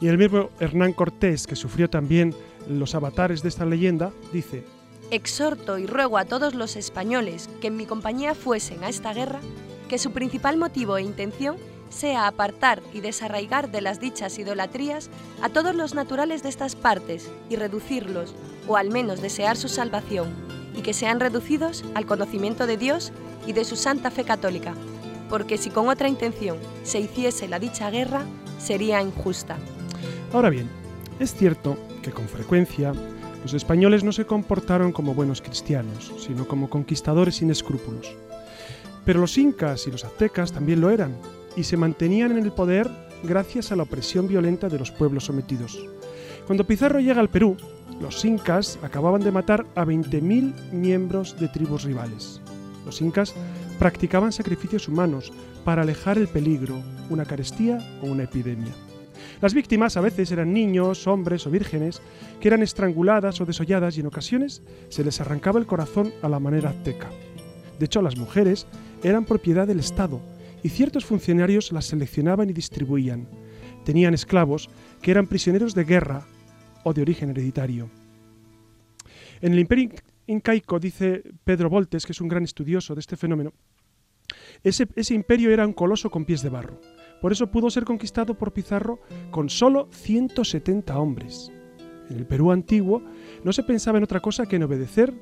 Y el mismo Hernán Cortés, que sufrió también los avatares de esta leyenda, dice,
Exhorto y ruego a todos los españoles que en mi compañía fuesen a esta guerra, que su principal motivo e intención sea apartar y desarraigar de las dichas idolatrías a todos los naturales de estas partes y reducirlos, o al menos desear su salvación, y que sean reducidos al conocimiento de Dios y de su santa fe católica, porque si con otra intención se hiciese la dicha guerra, sería injusta.
Ahora bien, es cierto que con frecuencia los españoles no se comportaron como buenos cristianos, sino como conquistadores sin escrúpulos. Pero los incas y los aztecas también lo eran, y se mantenían en el poder gracias a la opresión violenta de los pueblos sometidos. Cuando Pizarro llega al Perú, los incas acababan de matar a 20.000 miembros de tribus rivales. Los incas practicaban sacrificios humanos para alejar el peligro, una carestía o una epidemia. Las víctimas a veces eran niños, hombres o vírgenes que eran estranguladas o desolladas y en ocasiones se les arrancaba el corazón a la manera azteca. De hecho, las mujeres eran propiedad del Estado y ciertos funcionarios las seleccionaban y distribuían. Tenían esclavos que eran prisioneros de guerra o de origen hereditario. En el imperio incaico, dice Pedro Voltes, que es un gran estudioso de este fenómeno, ese, imperio era un coloso con pies de barro. Por eso pudo ser conquistado por Pizarro con solo 170 hombres. En el Perú antiguo no se pensaba en otra cosa que en obedecer,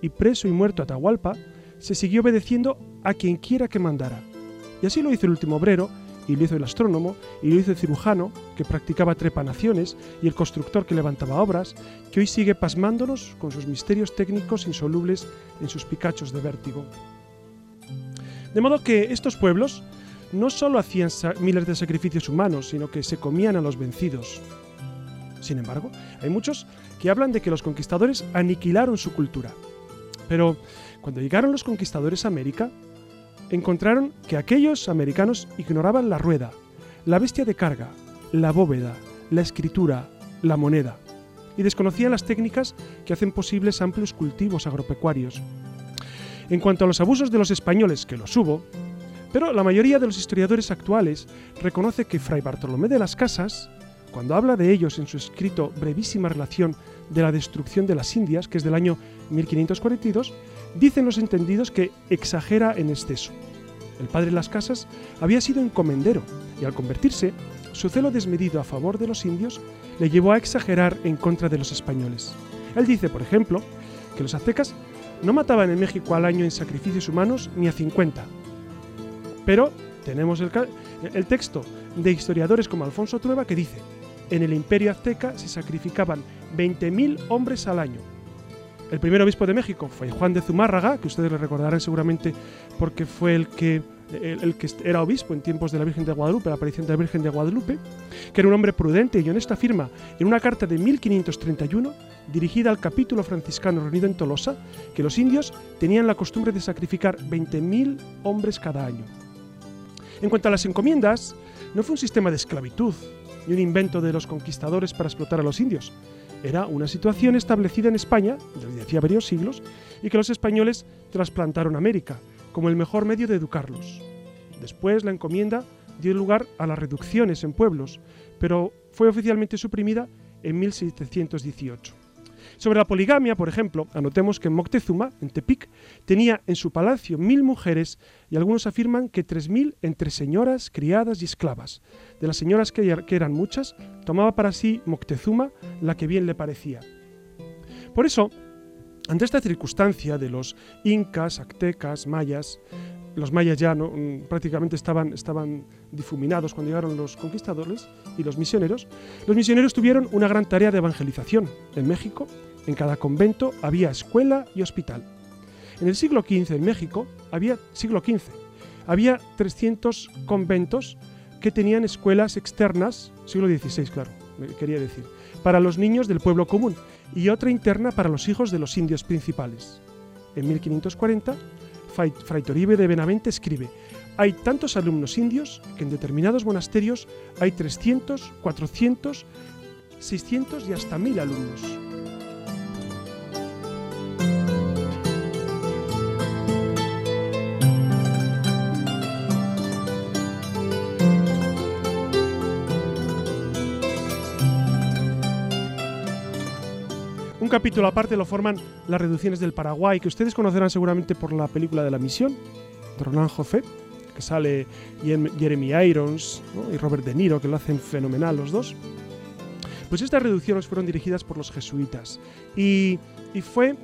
y preso y muerto Atahualpa, se siguió obedeciendo a quien quiera que mandara. Y así lo hizo el último obrero, y lo hizo el astrónomo, y lo hizo el cirujano, que practicaba trepanaciones, y el constructor que levantaba obras, que hoy sigue pasmándonos con sus misterios técnicos insolubles en sus picachos de vértigo. De modo que estos pueblos no solo hacían miles de sacrificios humanos, sino que se comían a los vencidos. Sin embargo, hay muchos que hablan de que los conquistadores aniquilaron su cultura. Pero cuando llegaron los conquistadores a América, encontraron que aquellos americanos ignoraban la rueda, la bestia de carga, la bóveda, la escritura, la moneda, y desconocían las técnicas que hacen posibles amplios cultivos agropecuarios. En cuanto a los abusos de los españoles, que los hubo, pero la mayoría de los historiadores actuales reconoce que Fray Bartolomé de las Casas, cuando habla de ellos en su escrito Brevísima relación de la destrucción de las Indias, que es del año 1542, dicen los entendidos que exagera en exceso. El padre las Casas había sido encomendero y al convertirse, su celo desmedido a favor de los indios le llevó a exagerar en contra de los españoles. Él dice, por ejemplo, que los aztecas no mataban en México al año en sacrificios humanos ni a 50, pero tenemos el, texto de historiadores como Alfonso Trueba que dice, en el imperio azteca se sacrificaban 20.000 hombres al año. El primer obispo de México fue Juan de Zumárraga, que ustedes le recordarán seguramente porque fue el que, el, que era obispo en tiempos de la Virgen de Guadalupe, la aparición de la Virgen de Guadalupe, que era un hombre prudente y honesto, afirma en una carta de 1531, dirigida al capítulo franciscano reunido en Tolosa, que los indios tenían la costumbre de sacrificar 20.000 hombres cada año. En cuanto a las encomiendas, no fue un sistema de esclavitud ni un invento de los conquistadores para explotar a los indios. Era una situación establecida en España desde hacía varios siglos y que los españoles trasplantaron a América como el mejor medio de educarlos. Después la encomienda dio lugar a las reducciones en pueblos, pero fue oficialmente suprimida en 1718. Sobre la poligamia, por ejemplo, anotemos que Moctezuma, en Tepic, tenía en su palacio mil mujeres y algunos afirman que tres mil entre señoras, criadas y esclavas. De las señoras que, que eran muchas, tomaba para sí Moctezuma la que bien le parecía. Por eso, ante esta circunstancia de los incas, aztecas, mayas, los mayas ya ¿no? Mm, prácticamente estaban, estaban difuminados cuando llegaron los conquistadores y los misioneros. Los misioneros tuvieron una gran tarea de evangelización. En México, en cada convento había escuela y hospital. En el siglo XV en México había siglo XV había 300 conventos que tenían escuelas externas, siglo XVI, claro, quería decir, para los niños del pueblo común y otra interna para los hijos de los indios principales. En 1540 Fray Toribio de Benavente escribe, hay tantos alumnos indios que en determinados monasterios hay 300, 400, 600 y hasta 1000 alumnos. Un capítulo aparte lo forman las reducciones del Paraguay, que ustedes conocerán seguramente por la película de la misión, de Roland Joffé, que sale Jeremy Irons y Robert De Niro, que lo hacen fenomenal los dos. Pues estas reducciones fueron dirigidas por los jesuitas y, y fue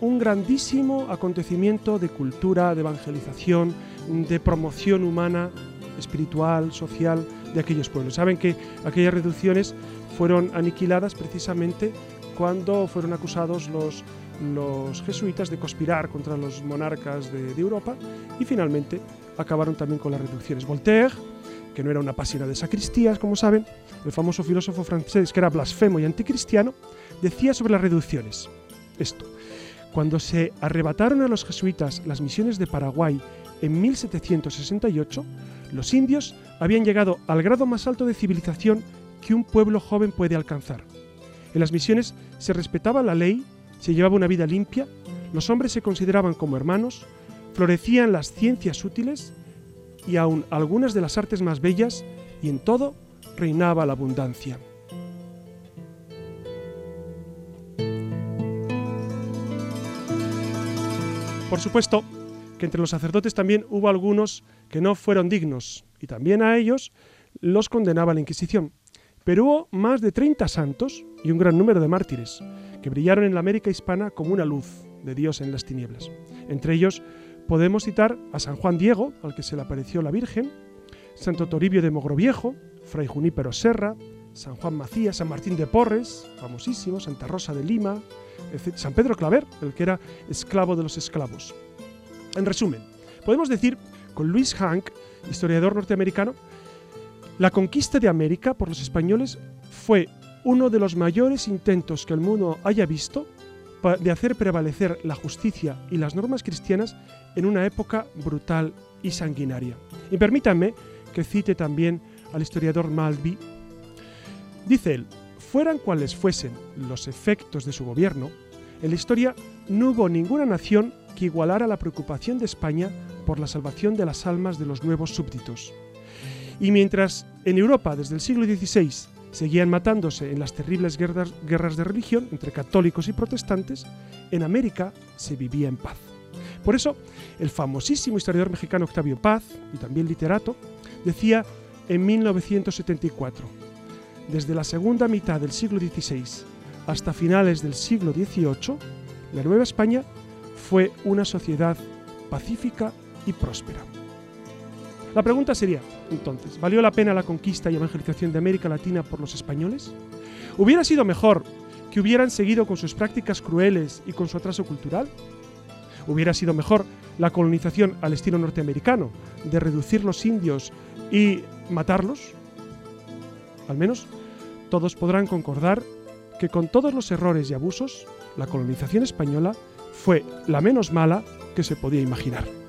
un grandísimo acontecimiento de cultura, de evangelización, de promoción humana, espiritual, social de aquellos pueblos. Saben que aquellas reducciones fueron aniquiladas precisamente cuando fueron acusados los, los jesuitas de conspirar contra los monarcas de, de Europa y finalmente acabaron también con las reducciones. Voltaire, que no era una página de sacristías, como saben, el famoso filósofo francés que era blasfemo y anticristiano, decía sobre las reducciones esto. Cuando se arrebataron a los jesuitas las misiones de Paraguay en 1768, los indios habían llegado al grado más alto de civilización que un pueblo joven puede alcanzar. En las misiones se respetaba la ley, se llevaba una vida limpia, los hombres se consideraban como hermanos, florecían las ciencias útiles y aun algunas de las artes más bellas, y en todo reinaba la abundancia. Por supuesto que entre los sacerdotes también hubo algunos que no fueron dignos, y también a ellos los condenaba la Inquisición. Pero hubo más de 30 santos y un gran número de mártires que brillaron en la América hispana como una luz de Dios en las tinieblas. Entre ellos podemos citar a San Juan Diego, al que se le apareció la Virgen, Santo Toribio de Mogroviejo, Fray Junípero Serra, San Juan Macías, San Martín de Porres, famosísimo, Santa Rosa de Lima. San Pedro Claver, el que era esclavo de los esclavos. En resumen, podemos decir con Louis Hank, historiador norteamericano, la conquista de América por los españoles fue uno de los mayores intentos que el mundo haya visto de hacer prevalecer la justicia y las normas cristianas en una época brutal y sanguinaria. Y permítanme que cite también al historiador Maltby. Dice él, fueran cuales fuesen los efectos de su gobierno, en la historia no hubo ninguna nación que igualara la preocupación de España por la salvación de las almas de los nuevos súbditos. Y mientras en Europa desde el siglo XVI seguían matándose en las terribles guerras, de religión entre católicos y protestantes, en América se vivía en paz. Por eso, el famosísimo historiador mexicano Octavio Paz, y también literato, decía en 1974, desde la segunda mitad del siglo XVI hasta finales del siglo XVIII, la Nueva España fue una sociedad pacífica y próspera. La pregunta sería, entonces, ¿valió la pena la conquista y evangelización de América Latina por los españoles? ¿Hubiera sido mejor que hubieran seguido con sus prácticas crueles y con su atraso cultural? ¿Hubiera sido mejor la colonización al estilo norteamericano, de reducir los indios y matarlos? Al menos todos podrán concordar que con todos los errores y abusos, la colonización española fue la menos mala que se podía imaginar.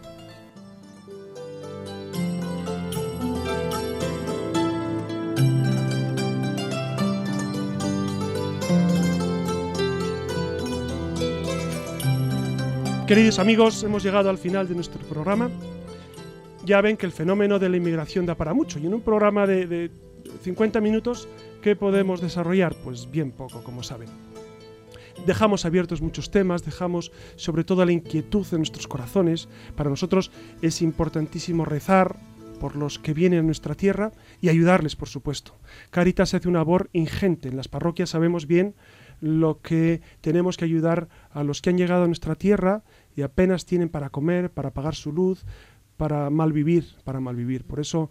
Queridos amigos, hemos llegado al final de nuestro programa. Ya ven que el fenómeno de la inmigración da para mucho y en un programa de, de 50 minutos, ¿qué podemos desarrollar? Pues bien poco, como saben. Dejamos abiertos muchos temas, dejamos sobre todo la inquietud en nuestros corazones. Para nosotros es importantísimo rezar por los que vienen a nuestra tierra y ayudarles, por supuesto. Caritas hace una labor ingente. En las parroquias sabemos bien lo que tenemos que ayudar a los que han llegado a nuestra tierra y apenas tienen para comer, para pagar su luz, para malvivir, para malvivir. Por eso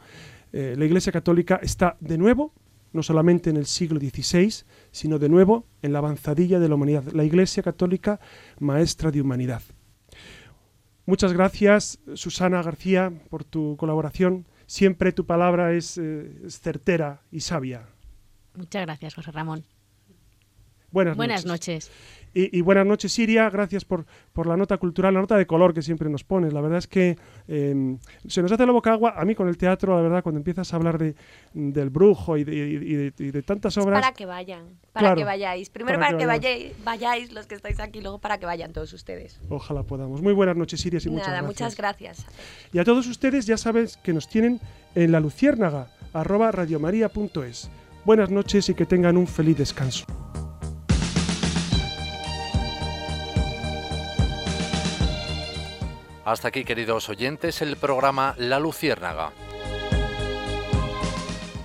eh, la Iglesia Católica está de nuevo, no solamente en el siglo XVI, sino de nuevo en la avanzadilla de la humanidad. La Iglesia Católica, maestra de humanidad. Muchas gracias, Susana García, por tu colaboración. Siempre tu palabra es, eh, es certera y sabia.
Muchas gracias, José Ramón.
Buenas,
Buenas
noches.
noches.
Y, y buenas noches, Siria. Gracias por, por la nota cultural, la nota de color que siempre nos pones. La verdad es que eh, se nos hace la boca agua. A mí con el teatro, la verdad, cuando empiezas a hablar de, del brujo y de, y de- y de tantas obras...
Para que vayan, para
Claro,
que vayáis. Primero
para
para,
que
vayáis, vayáis los que estáis aquí, luego para que vayan todos ustedes.
Ojalá podamos. Muy buenas noches, Siria, y muchas
Nada,
gracias.
muchas gracias.
Y a todos ustedes ya sabes que nos tienen en la luciérnaga, arroba radiomaria.es. Buenas noches y que tengan un feliz descanso.
Hasta aquí, queridos oyentes, el programa La Luciérnaga.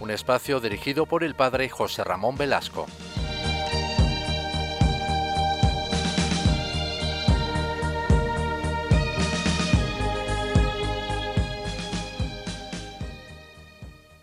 Un espacio dirigido por el padre José Ramón Velasco.